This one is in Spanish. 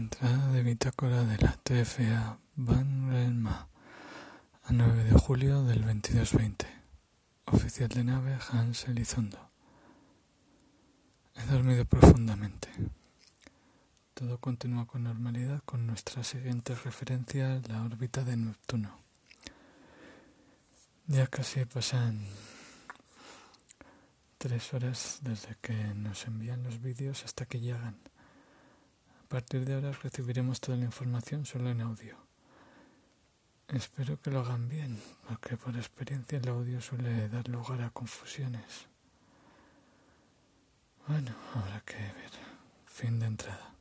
Entrada de bitácora de la TFA Van a 9 de julio del 2220. Oficial de nave Hans Elizondo. He dormido profundamente. Todo continúa con normalidad con nuestra siguiente referencia, la órbita de Neptuno. Ya casi pasan tres horas desde que nos envían los vídeos hasta que llegan. A partir de ahora recibiremos toda la información solo en audio. Espero que lo hagan bien, porque por experiencia el audio suele dar lugar a confusiones. Bueno, habrá que ver. Fin de entrada.